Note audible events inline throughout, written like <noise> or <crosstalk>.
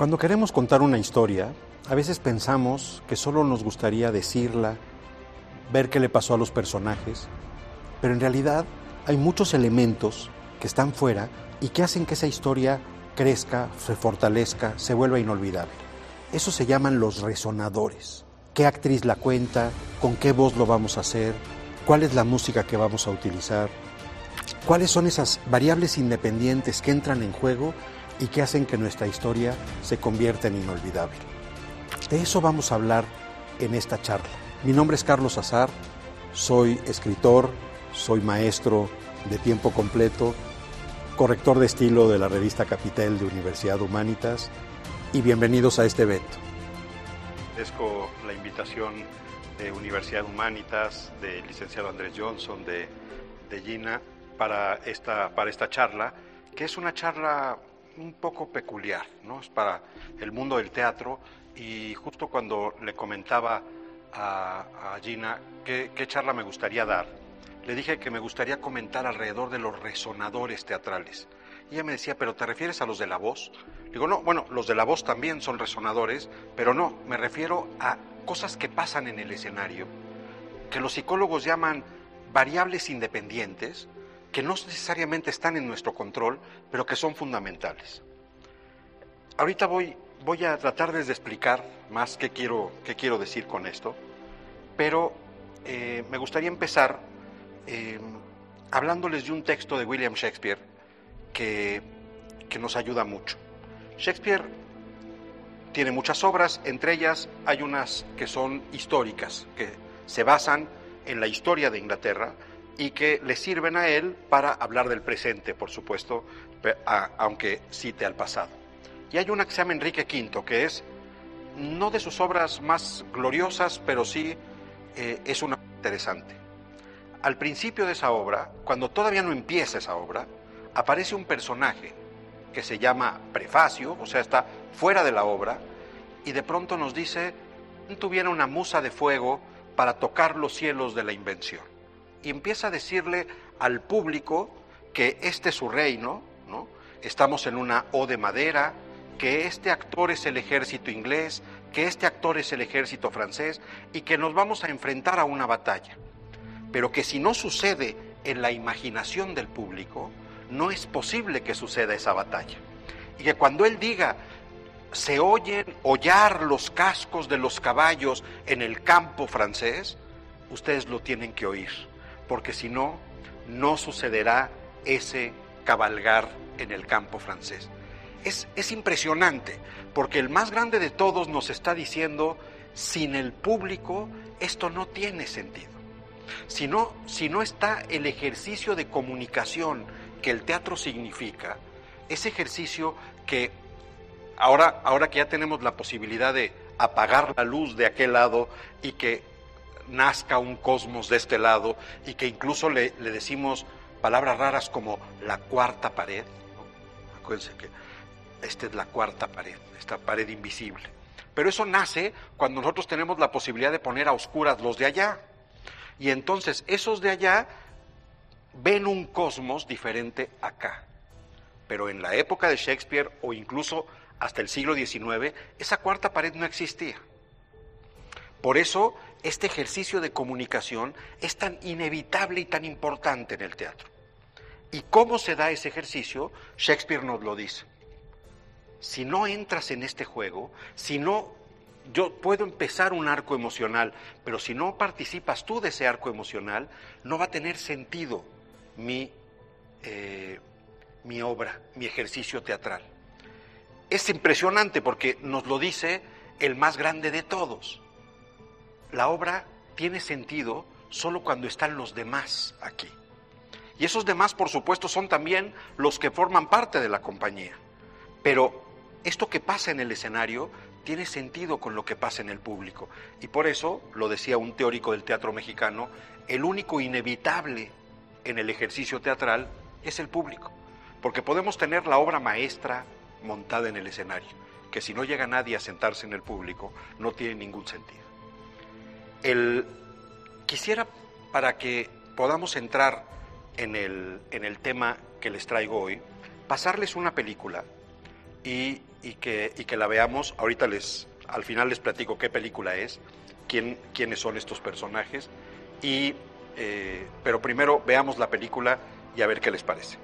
Cuando queremos contar una historia, a veces pensamos que solo nos gustaría decirla, ver qué le pasó a los personajes, pero en realidad hay muchos elementos que están fuera y que hacen que esa historia crezca, se fortalezca, se vuelva inolvidable. Eso se llaman los resonadores. ¿Qué actriz la cuenta? ¿Con qué voz lo vamos a hacer? ¿Cuál es la música que vamos a utilizar? ¿Cuáles son esas variables independientes que entran en juego y que hacen que nuestra historia se convierta en inolvidable? De eso vamos a hablar en esta charla. Mi nombre es Carlos Azar, soy escritor, soy maestro de tiempo completo, corrector de estilo de la revista Capital de Universidad Humanitas y bienvenidos a este evento. Agradezco la invitación de Universidad Humanitas, del licenciado Andrés Johnson, de, de Gina, para esta, para esta charla, que es una charla un poco peculiar, ¿no? Es para el mundo del teatro y justo cuando le comentaba a, a Gina qué, qué charla me gustaría dar, le dije que me gustaría comentar alrededor de los resonadores teatrales. Y ella me decía, ¿pero te refieres a los de la voz? Digo, no, bueno, los de la voz también son resonadores, pero no, me refiero a cosas que pasan en el escenario, que los psicólogos llaman variables independientes, que no necesariamente están en nuestro control, pero que son fundamentales. Ahorita voy, voy a tratar de explicar más qué quiero, qué quiero decir con esto, pero eh, me gustaría empezar eh, hablándoles de un texto de William Shakespeare que, que nos ayuda mucho. Shakespeare tiene muchas obras, entre ellas hay unas que son históricas, que se basan en la historia de Inglaterra y que le sirven a él para hablar del presente, por supuesto, aunque cite al pasado. Y hay una que se llama Enrique V, que es no de sus obras más gloriosas, pero sí eh, es una interesante. Al principio de esa obra, cuando todavía no empieza esa obra, aparece un personaje que se llama prefacio, o sea, está fuera de la obra, y de pronto nos dice, tuviera una musa de fuego para tocar los cielos de la invención. Y empieza a decirle al público que este es su reino, ¿no? Estamos en una O de madera, que este actor es el ejército inglés, que este actor es el ejército francés y que nos vamos a enfrentar a una batalla. Pero que si no sucede en la imaginación del público, no es posible que suceda esa batalla. Y que cuando él diga, se oyen hollar los cascos de los caballos en el campo francés, ustedes lo tienen que oír, porque si no, no sucederá ese cabalgar en el campo francés. Es, es, impresionante, porque el más grande de todos nos está diciendo, sin el público esto no tiene sentido. Si no, si no está el ejercicio de comunicación que el teatro significa, ese ejercicio que ahora, ahora que ya tenemos la posibilidad de apagar la luz de aquel lado y que nazca un cosmos de este lado y que incluso le, decimos palabras raras como la cuarta pared. Acuérdense que esta es la cuarta pared, esta pared invisible. Pero eso nace cuando nosotros tenemos la posibilidad de poner a oscuras los de allá. Y entonces esos de allá ven un cosmos diferente acá. Pero en la época de Shakespeare o incluso hasta el siglo XIX, esa cuarta pared no existía. Por eso este ejercicio de comunicación es tan inevitable y tan importante en el teatro. ¿Y cómo se da ese ejercicio? Shakespeare nos lo dice. Si no entras en este juego, si no yo puedo empezar un arco emocional, pero si no participas tú de ese arco emocional, no va a tener sentido mi, eh, mi obra, mi ejercicio teatral. Es impresionante porque nos lo dice el más grande de todos. La obra tiene sentido solo cuando están los demás aquí. Y esos demás, por supuesto, son también los que forman parte de la compañía. Pero esto que pasa en el escenario tiene sentido con lo que pasa en el público. Y por eso, lo decía un teórico del teatro mexicano, el único inevitable en el ejercicio teatral es el público. Porque podemos tener la obra maestra montada en el escenario, que si no llega nadie a sentarse en el público, no tiene ningún sentido. El, quisiera, para que podamos entrar en el, en el tema que les traigo hoy, pasarles una película y y que, y que la veamos. Ahorita les, al final les platico qué película es, quién, quiénes son estos personajes, y, eh, pero primero veamos la película y a ver qué les parece.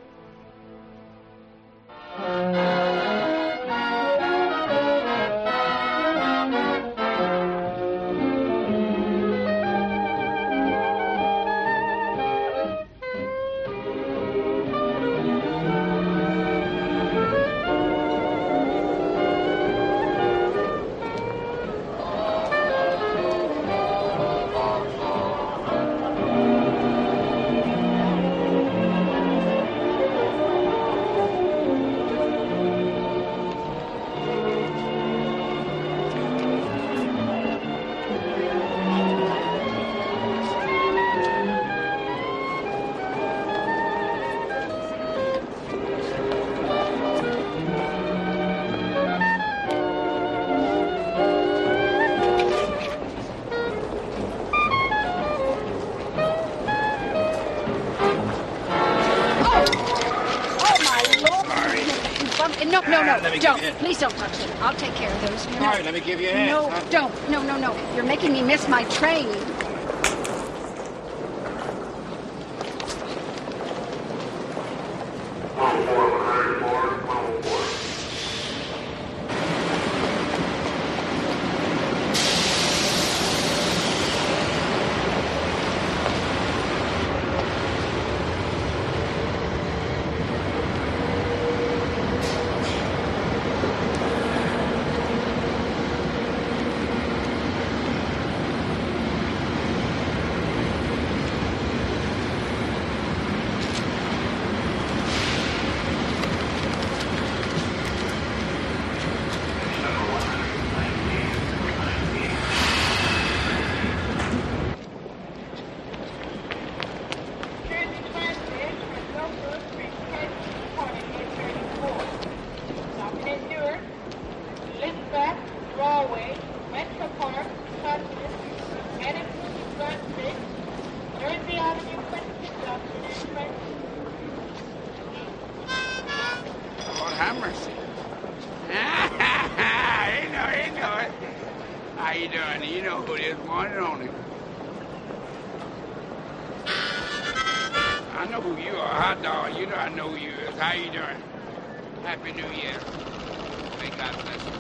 No, no, don't. Please don't touch them. I'll take care of those. All right, let me give you a hand. No, huh? don't. No, no, no. You're making me miss my train. You? You know who it is, one and only. I know who you are, hot dog. You know I know who you is. How you doing? Happy New Year. May God bless you.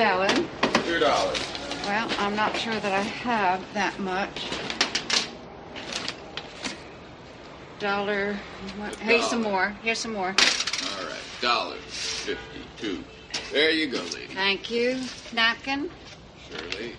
Salad? Two dollars. Well, I'm not sure that I have that much. Dollar. what- Here's some more. Here's some more. All right, dollars fifty-two. There you go, lady. Thank you. Napkin. Shirley.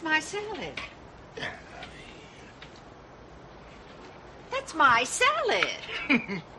That's my salad. <laughs> That's my salad. <laughs>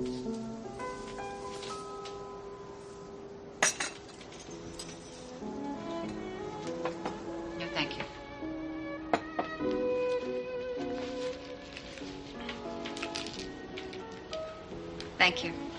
No, thank you. Thank you.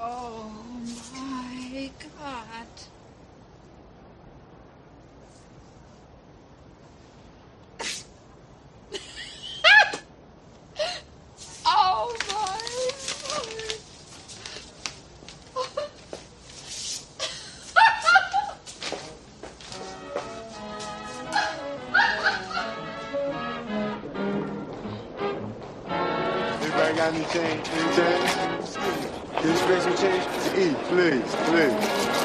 Oh my god. <laughs> oh my. <laughs> Anybody got any change? Grace change. Please, please,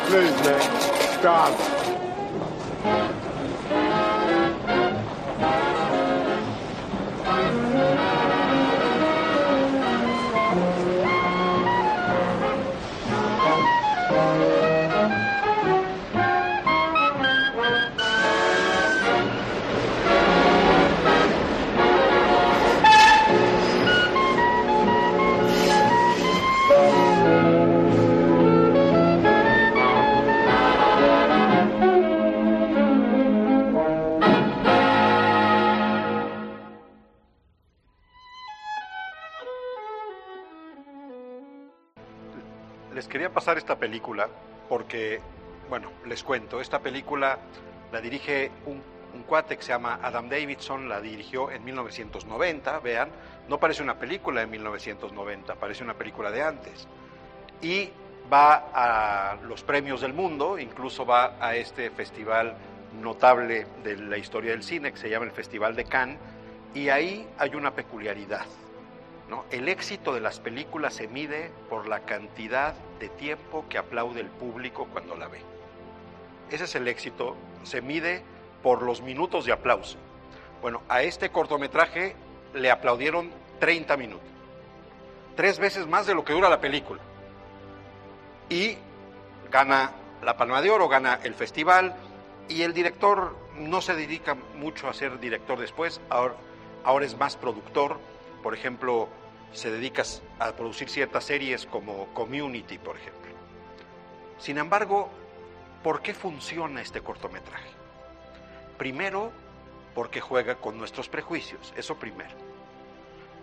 please, man. Stop. Bueno, les cuento, esta película la dirige un, un cuate que se llama Adam Davidson, la dirigió en 1990, vean, no parece una película de 1990, parece una película de antes. Y va a los premios del mundo, incluso va a este festival notable de la historia del cine que se llama el Festival de Cannes, y ahí hay una peculiaridad. El éxito de las películas se mide por la cantidad de tiempo que aplaude el público cuando la ve. Ese es el éxito, se mide por los minutos de aplauso. Bueno, a este cortometraje le aplaudieron 30 minutos, tres veces más de lo que dura la película. Y gana la Palma de Oro, gana el festival, y el director no se dedica mucho a ser director después, ahora, ahora es más productor, por ejemplo, se dedica a producir ciertas series como Community, por ejemplo. Sin embargo, ¿por qué funciona este cortometraje? Primero, porque juega con nuestros prejuicios, eso primero.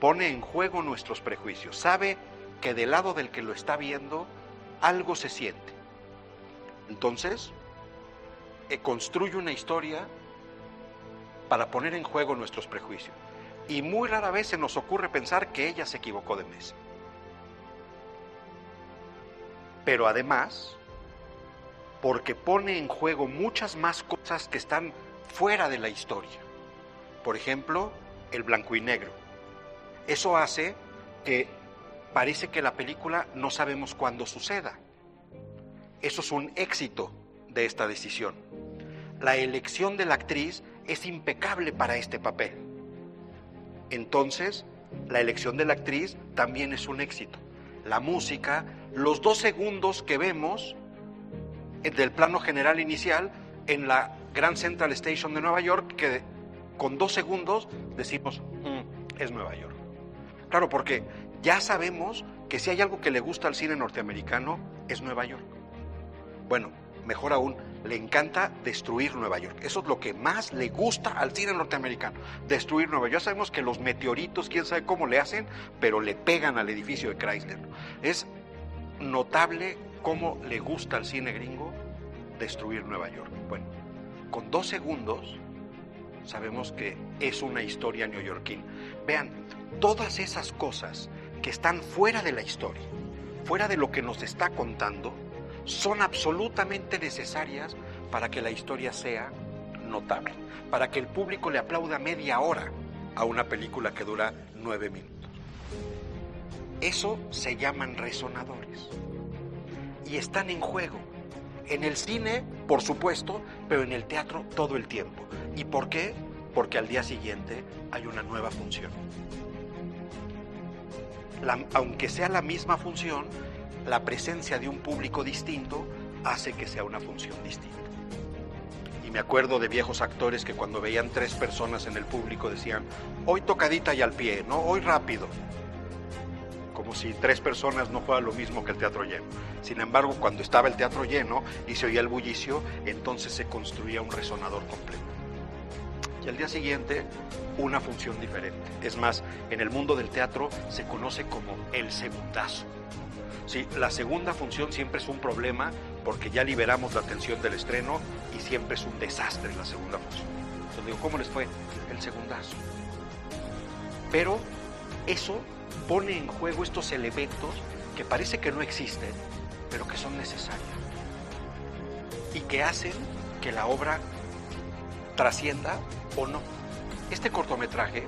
Pone en juego nuestros prejuicios, sabe que del lado del que lo está viendo algo se siente. Entonces, eh, construye una historia para poner en juego nuestros prejuicios y muy rara vez se nos ocurre pensar que ella se equivocó de mes. Pero además, porque pone en juego muchas más cosas que están fuera de la historia. Por ejemplo, el blanco y negro. Eso hace que parece que la película no sabemos cuándo suceda. Eso es un éxito de esta decisión. La elección de la actriz es impecable para este papel entonces la elección de la actriz también es un éxito. La música, los dos segundos que vemos del plano general inicial en la Grand Central Station de Nueva York, que con dos segundos decimos, "Mm, es Nueva York. Claro, porque ya sabemos que si hay algo que le gusta al cine norteamericano, es Nueva York. Bueno, mejor aún, le encanta destruir Nueva York. Eso es lo que más le gusta al cine norteamericano, destruir Nueva York. Ya sabemos que los meteoritos, quién sabe cómo le hacen, pero le pegan al edificio de Chrysler. Es notable cómo le gusta al cine gringo destruir Nueva York. Bueno, con dos segundos sabemos que es una historia neoyorquina. Vean, todas esas cosas que están fuera de la historia, fuera de lo que nos está contando, son absolutamente necesarias para que la historia sea notable, para que el público le aplauda media hora a una película que dura nueve minutos. Eso se llaman resonadores y están en juego. En el cine, por supuesto, pero en el teatro todo el tiempo. ¿Y por qué? Porque al día siguiente hay una nueva función. Aunque sea la misma función, la presencia de un público distinto hace que sea una función distinta. Y me acuerdo de viejos actores que cuando veían tres personas en el público decían, hoy tocadita y al pie, no, hoy rápido. Como si tres personas no fuera lo mismo que el teatro lleno. Sin embargo, cuando estaba el teatro lleno y se oía el bullicio, entonces se construía un resonador completo. Y al día siguiente, una función diferente. Es más, en el mundo del teatro se conoce como el segundazo. Sí, la segunda función siempre es un problema porque ya liberamos la tensión del estreno y siempre es un desastre la segunda función. Entonces digo, ¿cómo les fue? El segundazo. Pero eso pone en juego estos elementos que parece que no existen, pero que son necesarios. Y que hacen que la obra trascienda o no. Este cortometraje,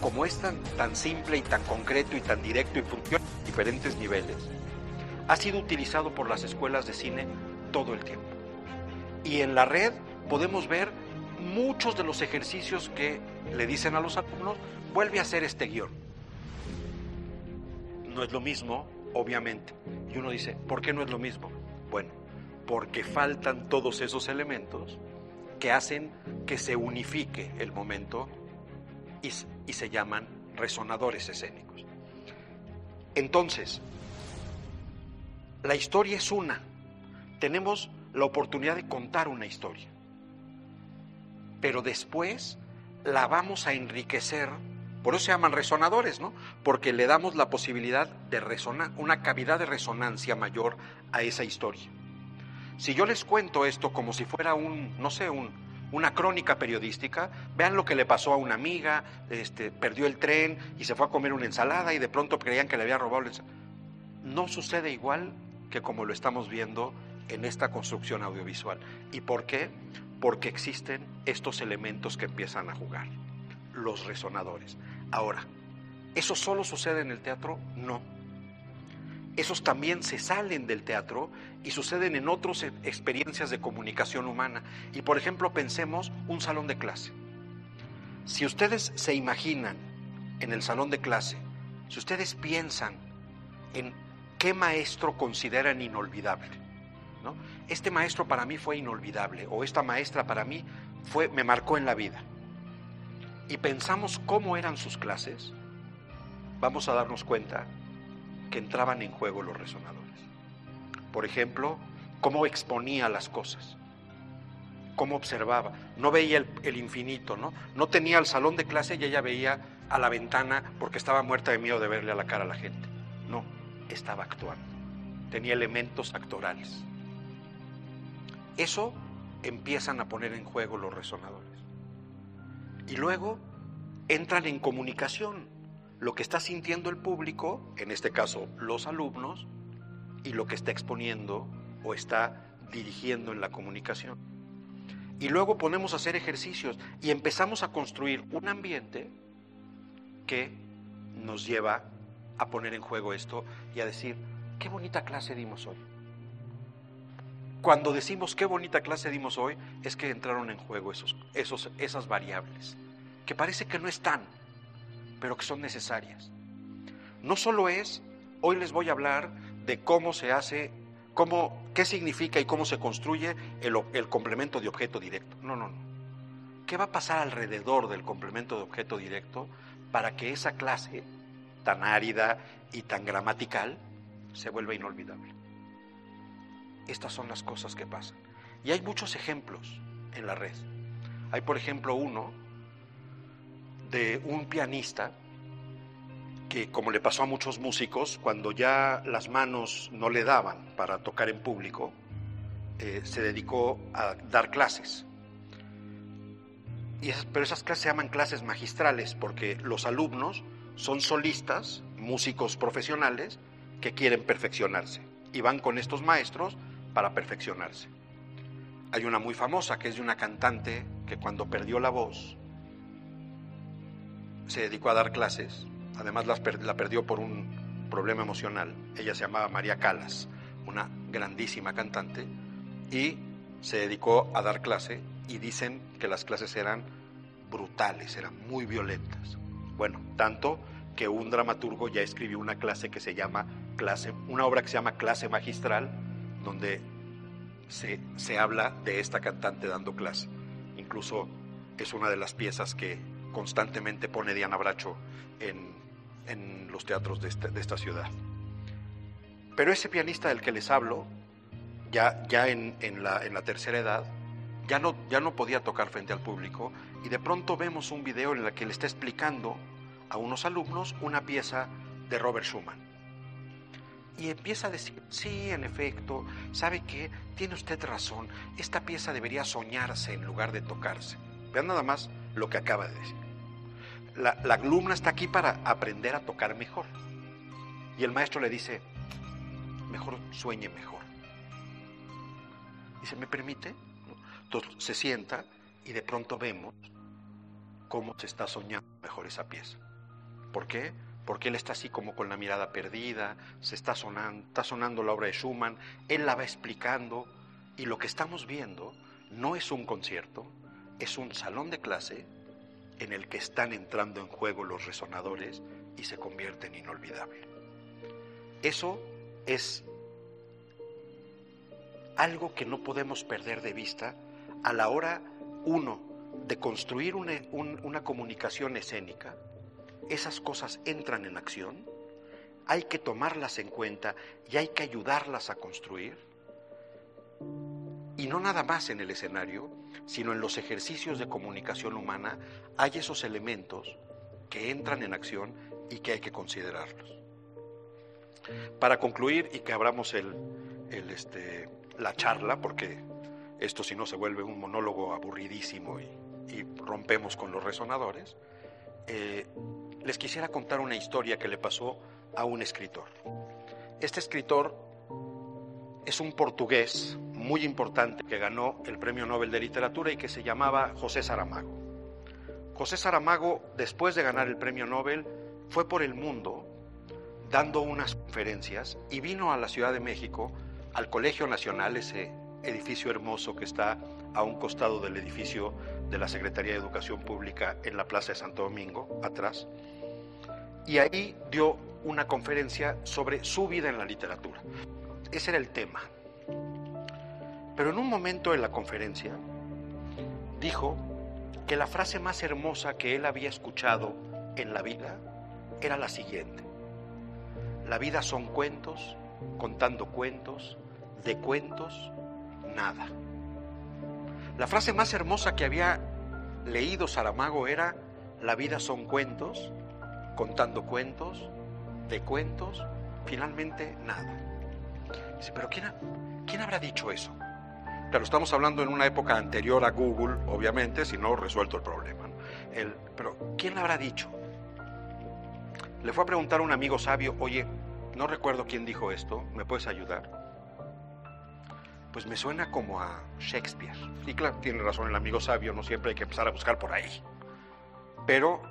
como es tan, tan simple y tan concreto y tan directo y funciona a diferentes niveles, ha sido utilizado por las escuelas de cine todo el tiempo. Y en la red podemos ver muchos de los ejercicios que le dicen a los alumnos, vuelve a hacer este guion. No es lo mismo, obviamente. Y uno dice, ¿por qué no es lo mismo? Bueno, porque faltan todos esos elementos que hacen que se unifique el momento y, y se llaman resonadores escénicos. Entonces, la historia es una. Tenemos la oportunidad de contar una historia. Pero después la vamos a enriquecer. Por eso se llaman resonadores, ¿no? Porque le damos la posibilidad de resonar, una cavidad de resonancia mayor a esa historia. Si yo les cuento esto como si fuera un, no sé, un, una crónica periodística, vean lo que le pasó a una amiga, este, perdió el tren y se fue a comer una ensalada y de pronto creían que le había robado la ensalada. No sucede igual que como lo estamos viendo en esta construcción audiovisual. ¿Y por qué? Porque existen estos elementos que empiezan a jugar, los resonadores. Ahora, ¿eso solo sucede en el teatro? No esos también se salen del teatro y suceden en otras experiencias de comunicación humana. Y por ejemplo, pensemos un salón de clase. Si ustedes se imaginan en el salón de clase, si ustedes piensan en qué maestro consideran inolvidable, ¿no? Este maestro para mí fue inolvidable o esta maestra para mí fue me marcó en la vida. Y pensamos cómo eran sus clases, vamos a darnos cuenta que entraban en juego los resonadores. Por ejemplo, cómo exponía las cosas, cómo observaba. No veía el, infinito, ¿no? No tenía el salón de clase y ella veía a la ventana porque estaba muerta de miedo de verle a la cara a la gente. No, estaba actuando. Tenía elementos actorales. Eso empiezan a poner en juego los resonadores. Y luego entran en comunicación lo que está sintiendo el público, en este caso los alumnos, y lo que está exponiendo o está dirigiendo en la comunicación. Y luego ponemos a hacer ejercicios y empezamos a construir un ambiente que nos lleva a poner en juego esto y a decir, qué bonita clase dimos hoy. Cuando decimos qué bonita clase dimos hoy, es que entraron en juego esos, esos, esas variables, que parece que no están, pero que son necesarias. No solo es, hoy les voy a hablar de cómo se hace, cómo, qué significa y cómo se construye el, el complemento de objeto directo. No, no, no. ¿Qué va a pasar alrededor del complemento de objeto directo para que esa clase tan árida y tan gramatical se vuelva inolvidable? Estas son las cosas que pasan. Y hay muchos ejemplos en la red. Hay, por ejemplo, uno de un pianista que, como le pasó a muchos músicos, cuando ya las manos no le daban para tocar en público, eh, se dedicó a dar clases. Y esas, pero esas clases se llaman clases magistrales porque los alumnos son solistas, músicos profesionales que quieren perfeccionarse y van con estos maestros para perfeccionarse. Hay una muy famosa que es de una cantante que cuando perdió la voz se dedicó a dar clases, además la, perdió por un problema emocional. Ella se llamaba María Calas, una grandísima cantante, y se dedicó a dar clase y dicen que las clases eran brutales, eran muy violentas. Bueno, tanto que un dramaturgo ya escribió una clase que se llama clase, una obra que se llama Clase Magistral, donde se, se habla de esta cantante dando clase. Incluso es una de las piezas que constantemente pone Diana Bracho en, en los teatros de esta, ciudad. Pero ese pianista del que les hablo, ya, ya en, en, la, en la tercera edad, ya no, ya no podía tocar frente al público y de pronto vemos un video en el que le está explicando a unos alumnos una pieza de Robert Schumann. Y empieza a decir, sí, en efecto, ¿sabe qué? Tiene usted razón, esta pieza debería soñarse en lugar de tocarse. Vean nada más lo que acaba de decir. La, la alumna está aquí para aprender a tocar mejor. Y el maestro le dice, mejor sueñe mejor. Dice, ¿me permite? Entonces se sienta y de pronto vemos cómo se está soñando mejor esa pieza. ¿Por qué? Porque él está así como con la mirada perdida, se está sonando, está sonando la obra de Schumann, él la va explicando y lo que estamos viendo no es un concierto, es un salón de clase en el que están entrando en juego los resonadores y se convierte en inolvidable. Eso es algo que no podemos perder de vista a la hora, uno, de construir una, un, una, comunicación escénica, esas cosas entran en acción, hay que tomarlas en cuenta y hay que ayudarlas a construir. Y no nada más en el escenario, sino en los ejercicios de comunicación humana hay esos elementos que entran en acción y que hay que considerarlos. Para concluir y que abramos el, el este, la charla, porque esto si no se vuelve un monólogo aburridísimo y, rompemos con los resonadores, eh, les quisiera contar una historia que le pasó a un escritor. Este escritor es un portugués muy importante que ganó el Premio Nobel de Literatura y que se llamaba José Saramago. José Saramago, después de ganar el Premio Nobel, fue por el mundo dando unas conferencias y vino a la Ciudad de México, al Colegio Nacional, ese edificio hermoso que está a un costado del edificio de la Secretaría de Educación Pública en la Plaza de Santo Domingo, atrás, y ahí dio una conferencia sobre su vida en la literatura. Ese era el tema. Pero en un momento en la conferencia dijo que la frase más hermosa que él había escuchado en la vida era la siguiente. La vida son cuentos, contando cuentos, de cuentos, nada. La frase más hermosa que había leído Saramago era, la vida son cuentos, contando cuentos, de cuentos, finalmente nada. Dice, pero ¿quién, ha, ¿quién habrá dicho eso? Claro, estamos hablando en una época anterior a Google, obviamente, si no resuelto el problema. El, pero ¿quién habrá dicho? Le fue a preguntar a un amigo sabio, oye, no recuerdo quién dijo esto, ¿me puedes ayudar? Pues me suena como a Shakespeare. Y claro, tiene razón el amigo sabio, no siempre hay que empezar a buscar por ahí. Pero,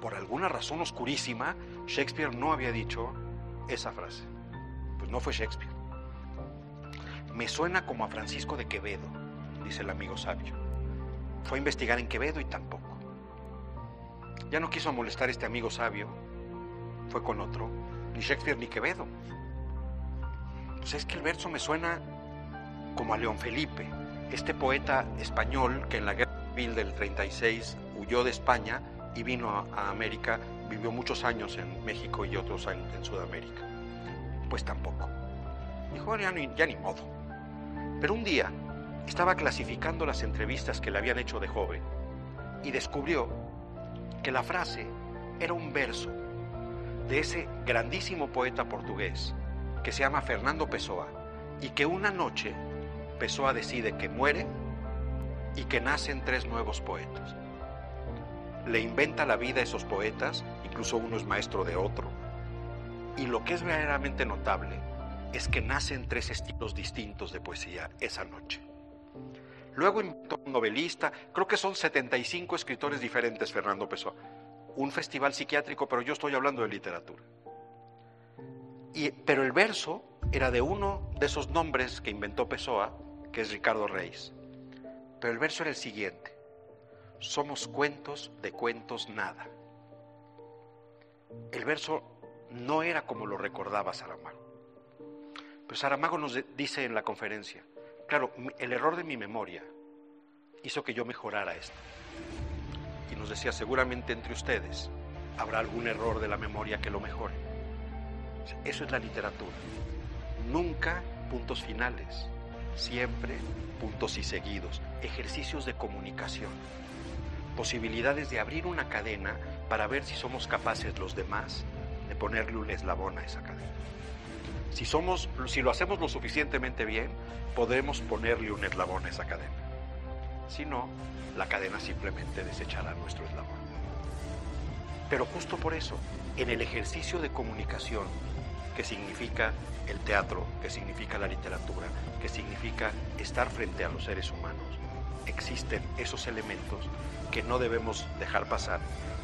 por alguna razón oscurísima, Shakespeare no había dicho esa frase. Pues no fue Shakespeare. Me suena como a Francisco de Quevedo, dice el amigo sabio. Fue a investigar en Quevedo y tampoco. Ya no quiso molestar a este amigo sabio, fue con otro, ni Shakespeare ni Quevedo. Pues es que el verso me suena como a León Felipe, este poeta español que en la guerra civil del 36 huyó de España y vino a, América, vivió muchos años en México y otros en Sudamérica. Pues tampoco. Dijo, ya ya ni modo. Pero un día estaba clasificando las entrevistas que le habían hecho de joven y descubrió que la frase era un verso de ese grandísimo poeta portugués que se llama Fernando Pessoa y que una noche Pessoa decide que muere y que nacen tres nuevos poetas. Le inventa la vida a esos poetas, incluso uno es maestro de otro. Y lo que es verdaderamente notable es que nacen tres estilos distintos de poesía esa noche. Luego inventó un novelista, creo que son 75 escritores diferentes, Fernando Pessoa. Un festival psiquiátrico, pero yo estoy hablando de literatura. Y, pero el verso era de uno de esos nombres que inventó Pessoa, que es Ricardo Reis. Pero el verso era el siguiente. Somos cuentos de cuentos nada. El verso no era como lo recordaba Saramago. Pero Saramago nos dice en la conferencia, claro, el error de mi memoria hizo que yo mejorara esto. Y nos decía, seguramente entre ustedes habrá algún error de la memoria que lo mejore. Eso es la literatura. Nunca puntos finales, siempre puntos y seguidos, ejercicios de comunicación, posibilidades de abrir una cadena para ver si somos capaces los demás de ponerle un eslabón a esa cadena. Si, somos, si lo hacemos lo suficientemente bien, podremos ponerle un eslabón a esa cadena. Si no, la cadena simplemente desechará nuestro eslabón. Pero justo por eso, en el ejercicio de comunicación que significa el teatro, que significa la literatura, que significa estar frente a los seres humanos, existen esos elementos que no debemos dejar pasar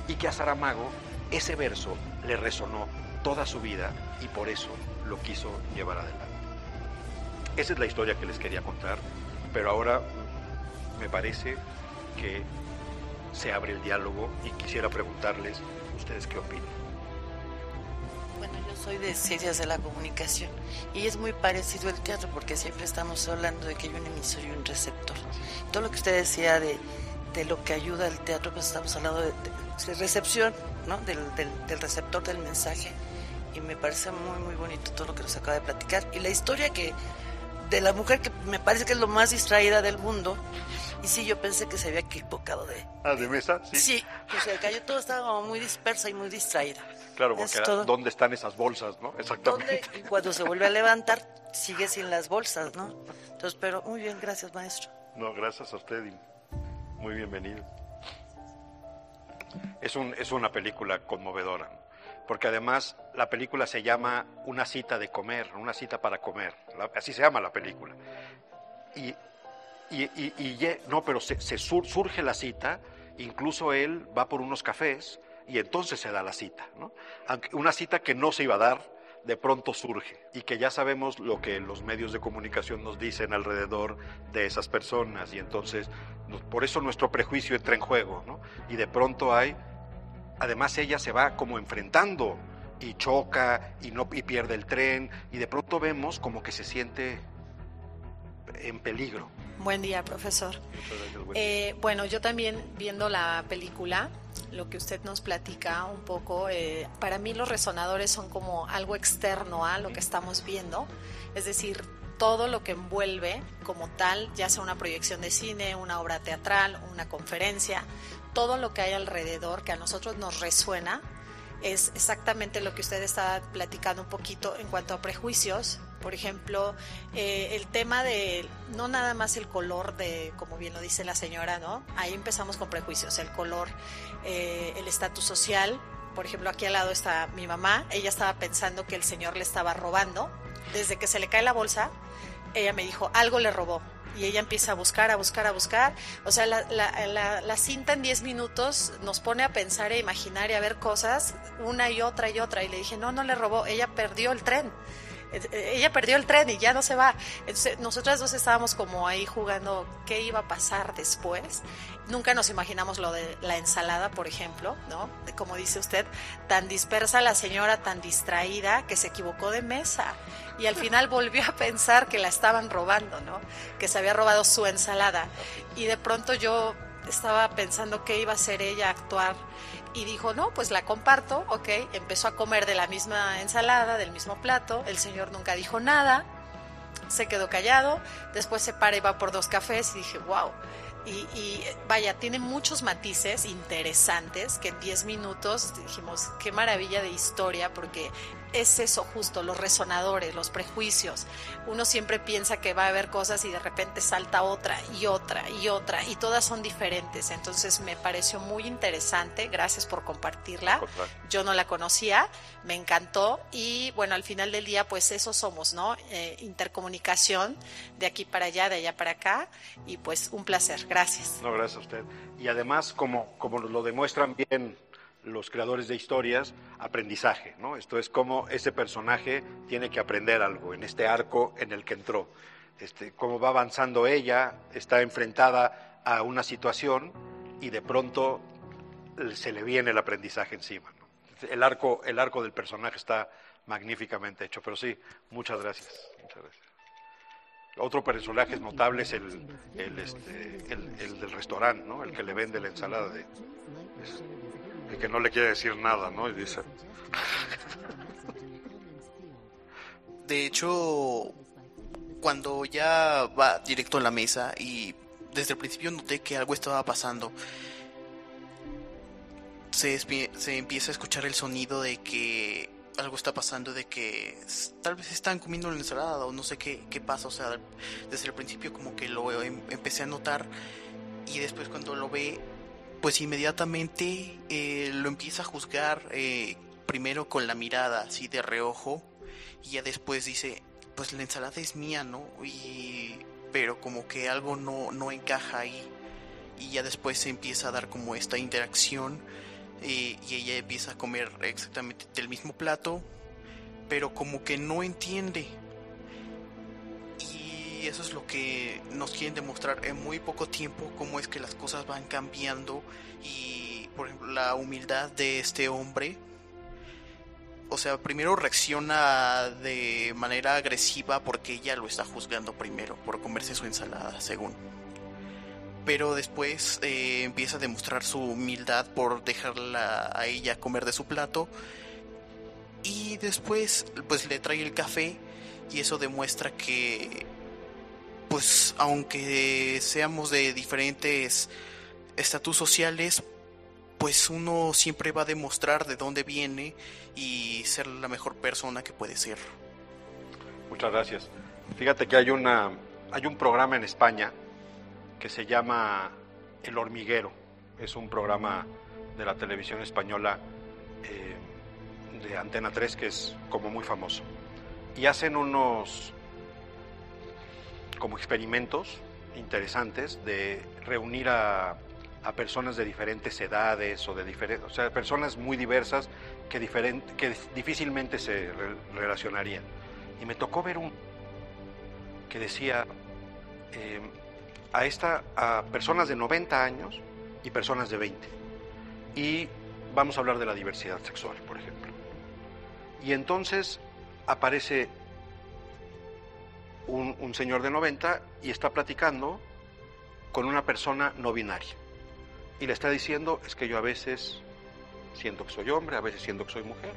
y que a Saramago ese verso le resonó toda su vida y por eso lo quiso llevar adelante. Esa es la historia que les quería contar, pero ahora me parece que se abre el diálogo y quisiera preguntarles ustedes qué opinan. Bueno, yo soy de ciencias de la comunicación y es muy parecido el teatro porque siempre estamos hablando de que hay un emisor y un receptor. Todo lo que usted decía de, de lo que ayuda al teatro, pues estamos hablando de, de recepción, ¿no? Del, del, del, receptor del mensaje y me parece muy, muy bonito todo lo que nos acaba de platicar y la historia que de la mujer que me parece que es lo más distraída del mundo y sí, yo pensé que se había equivocado de... Ah, de mesa, sí. Sí, que se cayó todo, estaba como muy dispersa y muy distraída. Claro, porque era, ¿dónde están esas bolsas, no? Exactamente. ¿Dónde? Y cuando se vuelve a levantar, sigue sin las bolsas, ¿no? Entonces, pero muy bien, gracias, maestro. No, gracias a usted y muy bienvenido. Es, un, es una película conmovedora, ¿no? porque además la película se llama Una cita de comer, una cita para comer, así se llama la película. Y y, y, y, no, pero se, se sur, surge la cita, incluso él va por unos cafés y entonces se da la cita, ¿no? Una cita que no se iba a dar, de pronto surge y que ya sabemos lo que los medios de comunicación nos dicen alrededor de esas personas y entonces por eso nuestro prejuicio entra en juego, ¿no? Y de pronto hay, además ella se va como enfrentando y choca y no y pierde el tren y de pronto vemos como que se siente en peligro. Buen día, profesor. Eh, bueno, yo también viendo la película, lo que usted nos platica un poco, eh, para mí los resonadores son como algo externo a lo que estamos viendo, es decir, todo lo que envuelve como tal, ya sea una proyección de cine, una obra teatral, una conferencia, todo lo que hay alrededor que a nosotros nos resuena, es exactamente lo que usted estaba platicando un poquito en cuanto a prejuicios, por ejemplo, eh, el tema de no nada más el color de, como bien lo dice la señora, ¿no? Ahí empezamos con prejuicios, el color, eh, el estatus social. Por ejemplo, aquí al lado está mi mamá, ella estaba pensando que el señor le estaba robando. Desde que se le cae la bolsa, ella me dijo, algo le robó. Y ella empieza a buscar, a buscar, a buscar. O sea, la, la, la, la cinta en 10 minutos nos pone a pensar, e imaginar y a ver cosas, una y otra y otra. Y le dije, no, no le robó, ella perdió el tren ella perdió el tren y ya no se va. Entonces, nosotras dos estábamos como ahí jugando qué iba a pasar después. Nunca nos imaginamos lo de la ensalada, por ejemplo, ¿no? Como dice usted, tan dispersa la señora, tan distraída, que se equivocó de mesa. Y al final volvió a pensar que la estaban robando, ¿no? Que se había robado su ensalada. Y de pronto yo estaba pensando qué iba a hacer ella actuar y dijo, no, pues la comparto, ok, empezó a comer de la misma ensalada, del mismo plato, el señor nunca dijo nada, se quedó callado, después se para y va por dos cafés y dije, wow. Y, y vaya, tiene muchos matices interesantes que en 10 minutos dijimos, qué maravilla de historia, porque es eso justo, los resonadores, los prejuicios. Uno siempre piensa que va a haber cosas y de repente salta otra y otra y otra y todas son diferentes. Entonces me pareció muy interesante, gracias por compartirla. Yo no la conocía, me encantó y bueno, al final del día pues eso somos, ¿no? Eh, intercomunicación de aquí para allá, de allá para acá y pues un placer, gracias. No, gracias a usted. Y además, como, como lo demuestran bien los creadores de historias, aprendizaje, ¿no? Esto es como ese personaje tiene que aprender algo en este arco en el que entró. Este, cómo va avanzando ella, está enfrentada a una situación y de pronto se le viene el aprendizaje encima. El, arco, el arco del personaje está magníficamente hecho, pero sí, muchas gracias. Muchas gracias. Otro personaje notable es el, el, este, el, del restaurante, ¿no? el que le vende la ensalada de que no le quiere decir nada, ¿no? Y dice... De hecho, cuando ya va directo a la mesa y desde el principio noté que algo estaba pasando, se, se empieza a escuchar el sonido de que algo está pasando, de que tal vez están comiendo la ensalada o no sé qué, qué pasa. O sea, desde el principio como que lo em, empecé a notar y después cuando lo ve pues inmediatamente eh, lo empieza a juzgar eh, primero con la mirada así de reojo y ya después dice pues la ensalada es mía no y pero como que algo no, no encaja ahí y ya después se empieza a dar como esta interacción eh, y ella empieza a comer exactamente del mismo plato pero como que no entiende y eso es lo que nos quieren demostrar en muy poco tiempo, cómo es que las cosas van cambiando y, por ejemplo, la humildad de este hombre. O sea, primero reacciona de manera agresiva porque ella lo está juzgando primero por comerse su ensalada, según. Pero después eh, empieza a demostrar su humildad por dejarla a ella comer de su plato. Y después, pues le trae el café y eso demuestra que pues aunque seamos de diferentes estatus sociales, pues uno siempre va a demostrar de dónde viene y ser la mejor persona que puede ser. Muchas gracias. Fíjate que hay una hay un programa en España que se llama El hormiguero. Es un programa de la televisión española eh, de Antena 3 que es como muy famoso. Y hacen unos como experimentos interesantes de reunir a, personas de diferentes edades o de diferentes, o sea, personas muy diversas que, que difícilmente se relacionarían. Y me tocó ver un que decía em, a esta a personas de 90 años y personas de 20. Y vamos a hablar de la diversidad sexual, por ejemplo. Y entonces aparece un, señor de 90 y está platicando con una persona no binaria. Y le está diciendo, es que yo a veces siento que soy hombre, a veces siento que soy mujer.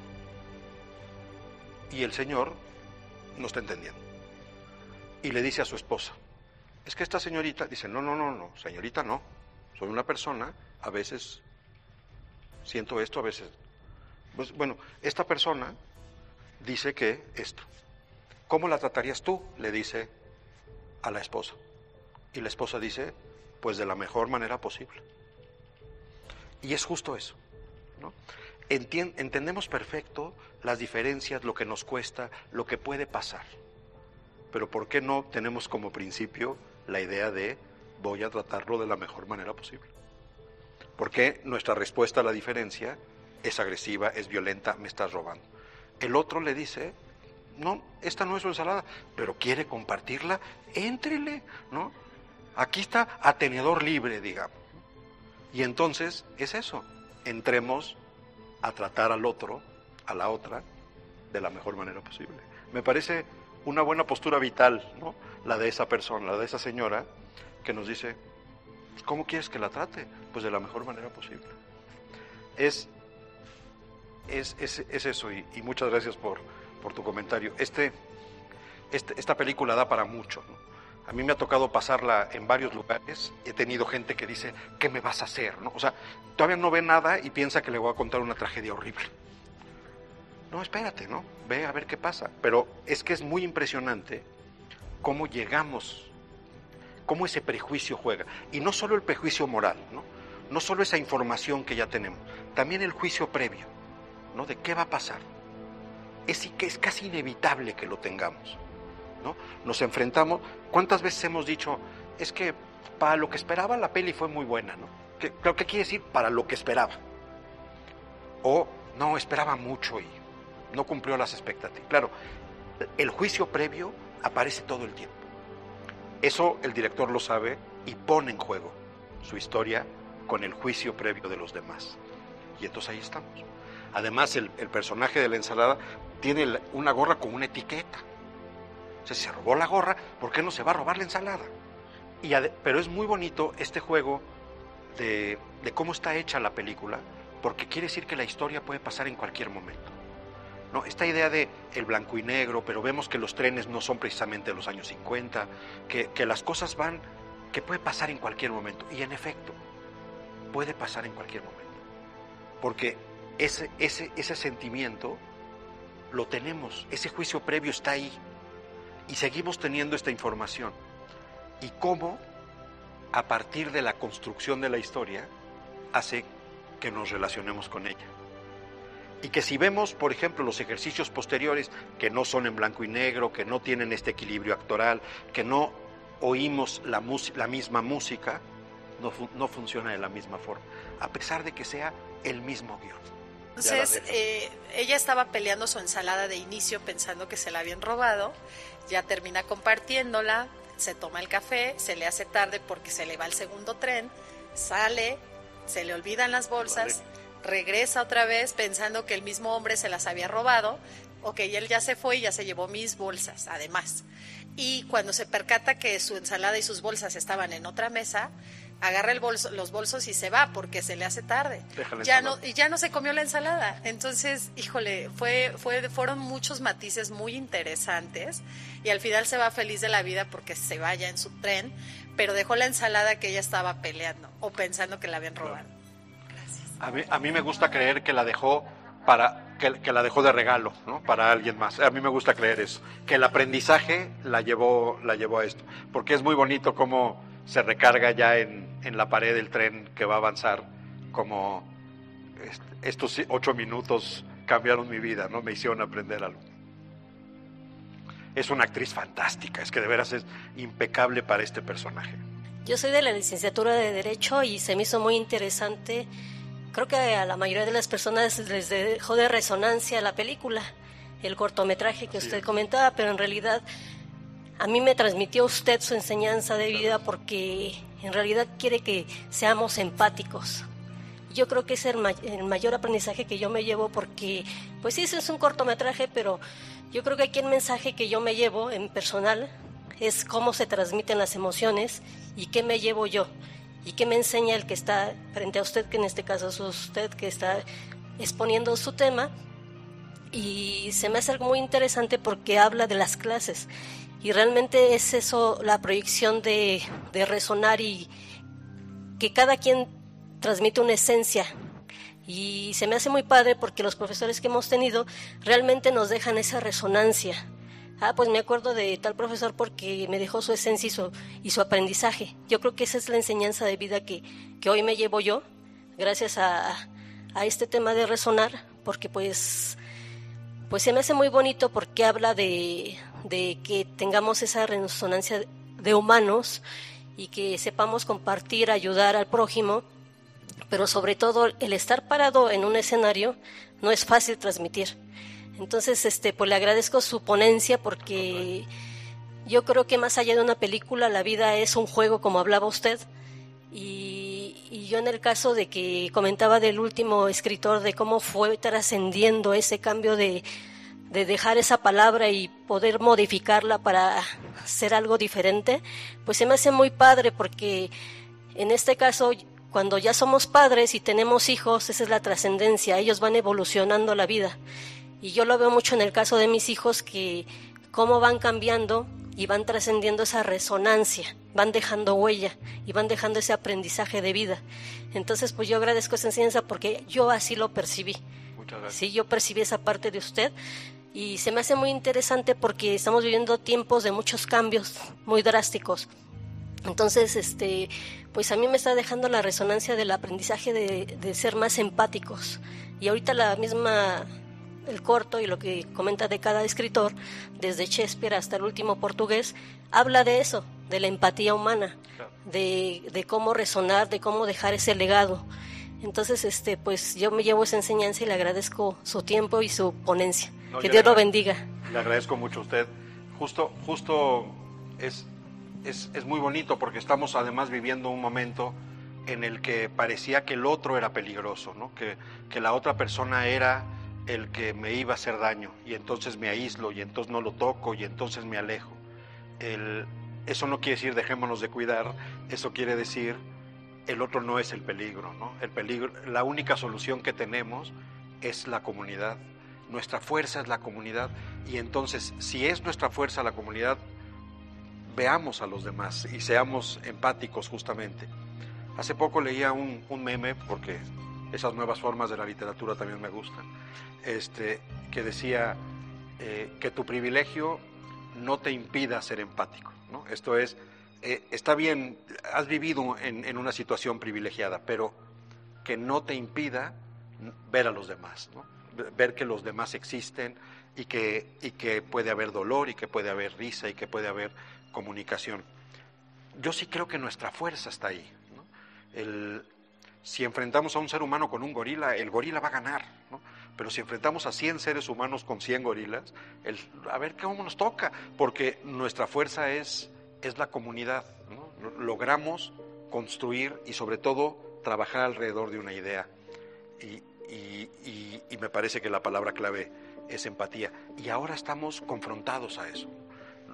Y el señor no está entendiendo. Y le dice a su esposa, es que esta señorita dice, no, no, no, no, señorita no, soy una persona, a veces siento esto, a veces... Pues, bueno, esta persona dice que esto. ¿Cómo la tratarías tú? le dice a la esposa. Y la esposa dice, pues de la mejor manera posible. Y es justo eso. ¿no? entendemos perfecto las diferencias, lo que nos cuesta, lo que puede pasar. Pero ¿por qué no tenemos como principio la idea de voy a tratarlo de la mejor manera posible? ¿Por qué nuestra respuesta a la diferencia es agresiva, es violenta, me estás robando? El otro le dice, no, esta no es su ensalada, pero quiere compartirla, éntrele, ¿no? Aquí está a tenedor libre, digamos. Y entonces es eso, entremos a tratar al otro, a la otra, de la mejor manera posible. Me parece una buena postura vital, ¿no? La de esa persona, la de esa señora, que nos dice, ¿cómo quieres que la trate? Pues de la mejor manera posible. Es, es, es, es eso, y, muchas gracias por, por tu comentario. Este, este, esta película da para mucho, ¿no? A mí me ha tocado pasarla en varios lugares. He tenido gente que dice, ¿qué me vas a hacer? ¿No? O sea, todavía no ve nada y piensa que le voy a contar una tragedia horrible. No, espérate, ¿no? Ve a ver qué pasa. Pero es que es muy impresionante cómo llegamos, cómo ese prejuicio juega. Y no solo el prejuicio moral, ¿no? No solo esa información que ya tenemos, también el juicio previo, ¿no? De qué va a pasar. Es, es casi inevitable que lo tengamos. ¿no? Nos enfrentamos. ¿Cuántas veces hemos dicho, es que para lo que esperaba la peli fue muy buena, ¿no? Que, creo quiere decir para lo que esperaba. O no, esperaba mucho y no cumplió las expectativas. Claro, el juicio previo aparece todo el tiempo. Eso el director lo sabe y pone en juego su historia con el juicio previo de los demás. Y entonces ahí estamos. Además, el, el personaje de la ensalada tiene una gorra con una etiqueta. O sea, si se robó la gorra, ¿por qué no se va a robar la ensalada? Y pero es muy bonito este juego de, de, cómo está hecha la película, porque quiere decir que la historia puede pasar en cualquier momento. ¿No? Esta idea de el blanco y negro, pero vemos que los trenes no son precisamente de los años 50, que, las cosas van, que puede pasar en cualquier momento. Y en efecto, puede pasar en cualquier momento. Porque ese, ese sentimiento lo tenemos, ese juicio previo está ahí y seguimos teniendo esta información. Y cómo, a partir de la construcción de la historia, hace que nos relacionemos con ella. Y que si vemos, por ejemplo, los ejercicios posteriores, que no son en blanco y negro, que no tienen este equilibrio actoral, que no oímos la, misma música, no, no funciona de la misma forma, a pesar de que sea el mismo guion. Entonces, eh, ella estaba peleando su ensalada de inicio pensando que se la habían robado, ya termina compartiéndola, se toma el café, se le hace tarde porque se le va el segundo tren, sale, se le olvidan las bolsas, regresa otra vez pensando que el mismo hombre se las había robado, o que él ya se fue y ya se llevó mis bolsas, además. Y cuando se percata que su ensalada y sus bolsas estaban en otra mesa, agarra el bolso, los bolsos y se va porque se le hace tarde. Ya no, y ya no se comió la ensalada. Entonces, híjole, fue, fue, fueron muchos matices muy interesantes y al final se va feliz de la vida porque se vaya en su tren, pero dejó la ensalada que ella estaba peleando o pensando que la habían robado. Gracias. A mí, a mí me gusta creer que la dejó para que, que, la dejó de regalo, ¿no? Para alguien más. A mí me gusta creer eso, que el aprendizaje la llevó, la llevó a esto, porque es muy bonito cómo se recarga ya en, en la pared del tren que va a avanzar, como estos ocho minutos cambiaron mi vida, ¿no? Me hicieron aprender algo. Es una actriz fantástica, es que de veras es impecable para este personaje. Yo soy de la licenciatura de Derecho y se me hizo muy interesante. Creo que a la mayoría de las personas les dejó de resonancia la película, el cortometraje que usted comentaba, pero en realidad a mí me transmitió usted su enseñanza de vida porque en realidad quiere que seamos empáticos. Yo creo que es el, mayor aprendizaje que yo me llevo porque, pues sí, es un cortometraje, pero yo creo que aquí el mensaje que yo me llevo en personal es cómo se transmiten las emociones y qué me llevo yo y qué me enseña el que está frente a usted, que en este caso es usted que está exponiendo su tema. Y se me hace algo muy interesante porque habla de las clases y realmente es eso la proyección de, de resonar y que cada quien transmite una esencia y se me hace muy padre porque los profesores que hemos tenido realmente nos dejan esa resonancia. Ah, pues me acuerdo de tal profesor porque me dejó su esencia y su, y su aprendizaje. Yo creo que esa es la enseñanza de vida que, que hoy me llevo yo, gracias a, a, este tema de resonar, porque pues, pues se me hace muy bonito porque habla de, de que tengamos esa resonancia de humanos y que sepamos compartir, ayudar al prójimo, pero sobre todo el estar parado en un escenario no es fácil transmitir. Entonces, este, pues le agradezco su ponencia porque yo creo que más allá de una película, la vida es un juego, como hablaba usted. Y, y yo en el caso de que comentaba del último escritor, de cómo fue trascendiendo ese cambio de, de dejar esa palabra y poder modificarla para hacer algo diferente, pues se me hace muy padre porque en este caso cuando ya somos padres y tenemos hijos, esa es la trascendencia, ellos van evolucionando la vida. Y yo lo veo mucho en el caso de mis hijos que cómo van cambiando y van trascendiendo esa resonancia, van dejando huella y van dejando ese aprendizaje de vida. Entonces, pues yo agradezco esa enseñanza porque yo así lo percibí. Muchas gracias. Sí, yo percibí esa parte de usted y se me hace muy interesante porque estamos viviendo tiempos de muchos cambios muy drásticos. Entonces, este, pues a mí me está dejando la resonancia del aprendizaje de, de ser más empáticos. Y ahorita la misma el corto y lo que comenta de cada escritor, desde Shakespeare hasta el último portugués, habla de eso, de la empatía humana, de, de, cómo resonar, de cómo dejar ese legado. Entonces, este, pues yo me llevo esa enseñanza y le agradezco su tiempo y su ponencia. No, que Dios lo bendiga. Le agradezco mucho a usted. Justo, justo es, es, es muy bonito porque estamos además viviendo un momento en el que parecía que el otro era peligroso, ¿no? que, que la otra persona era el que me iba a hacer daño y entonces me aíslo y entonces no lo toco y entonces me alejo. El, eso no quiere decir dejémonos de cuidar, eso quiere decir el otro no es el peligro, ¿no? El peligro, la única solución que tenemos es la comunidad. Nuestra fuerza es la comunidad y entonces si es nuestra fuerza la comunidad, veamos a los demás y seamos empáticos justamente. Hace poco leía un, un meme, porque esas nuevas formas de la literatura también me gustan, este, que decía eh, que tu privilegio no te impida ser empático. ¿no? Esto es, eh, está bien, has vivido en, una situación privilegiada, pero que no te impida ver a los demás, ver que los demás existen y que, puede haber dolor y que puede haber risa y que puede haber comunicación. Yo sí creo que nuestra fuerza está ahí. si enfrentamos a un ser humano con un gorila, el gorila va a ganar. ¿no? Pero si enfrentamos a 100 seres humanos con 100 gorilas, a ver cómo nos toca, porque nuestra fuerza es, es la comunidad. Logramos construir y sobre todo trabajar alrededor de una idea. Y, me parece que la palabra clave es empatía. Y ahora estamos confrontados a eso.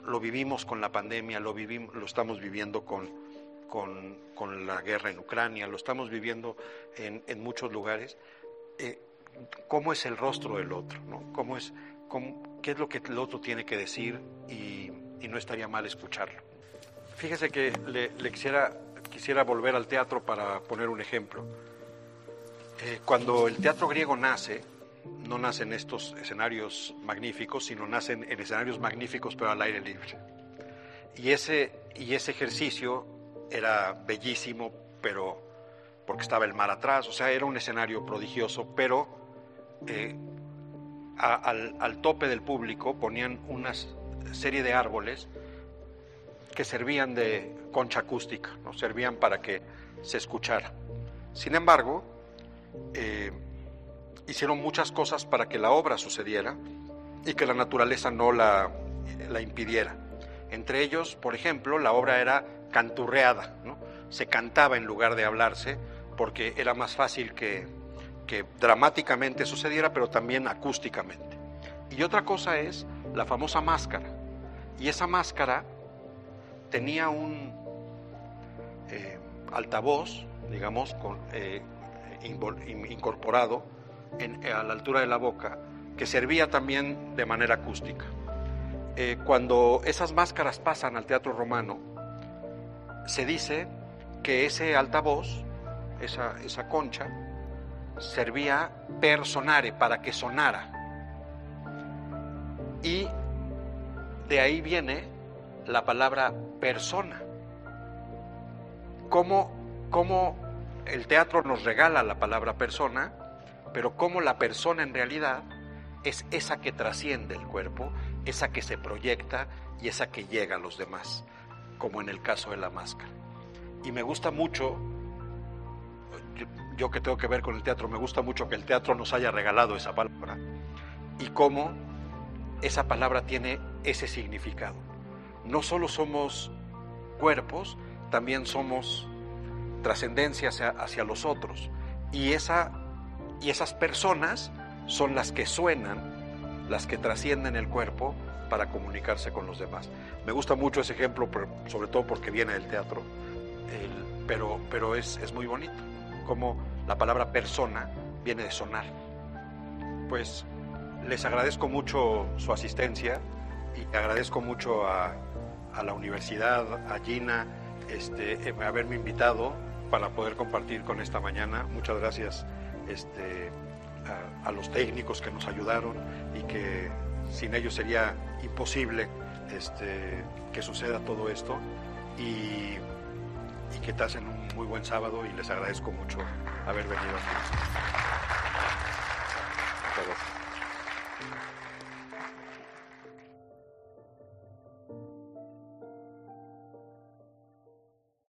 Lo vivimos con la pandemia, lo, vivimos, lo estamos viviendo con, con, la guerra en Ucrania, lo estamos viviendo en, en muchos lugares. Eh, ¿Cómo es el rostro del otro? ¿Cómo es, ¿Qué es lo que el otro tiene que decir? Y no estaría mal escucharlo. Fíjese que le, quisiera, quisiera volver al teatro para poner un ejemplo. Eh, cuando el teatro griego nace, no nace en estos escenarios magníficos, sino nacen en escenarios magníficos pero al aire libre. Y ese, y ese ejercicio era bellísimo, pero porque estaba el mar atrás, o sea, era un escenario prodigioso, pero eh, al, al, tope del público ponían una serie de árboles que servían de concha acústica, ¿no? servían para que se escuchara. Sin embargo, eh, hicieron muchas cosas para que la obra sucediera y que la naturaleza no la, la impidiera. Entre ellos, por ejemplo, la obra era canturreada, ¿no? se cantaba en lugar de hablarse porque era más fácil que, que dramáticamente sucediera, pero también acústicamente. Y otra cosa es la famosa máscara. Y esa máscara tenía un eh, altavoz, digamos, eh, incorporado en, a la altura de la boca, que servía también de manera acústica. Eh, cuando esas máscaras pasan al teatro romano, se dice que ese altavoz, esa, esa concha, servía per sonare, para que sonara. Y de ahí viene la palabra persona. ¿Cómo, cómo el teatro nos regala la palabra persona, pero cómo la persona en realidad es esa que trasciende el cuerpo, esa que se proyecta y esa que llega a los demás, como en el caso de la máscara. Y me gusta mucho, yo, yo que tengo que ver con el teatro, me gusta mucho que el teatro nos haya regalado esa palabra y cómo esa palabra tiene ese significado. No solo somos cuerpos, también somos trascendencia hacia, los otros. Y, esa, y esas personas son las que suenan, las que trascienden el cuerpo para comunicarse con los demás. Me gusta mucho ese ejemplo, sobre todo porque viene del teatro, pero, pero es, es muy bonito, como la palabra persona viene de sonar. Pues les agradezco mucho su asistencia y agradezco mucho a, a la universidad, a Gina, este, eh, haberme invitado para poder compartir con esta mañana. Muchas gracias este, a, los técnicos que nos ayudaron y que sin ellos sería imposible este, que suceda todo esto. Y, que te hacen un muy buen sábado y les agradezco mucho haber venido aquí.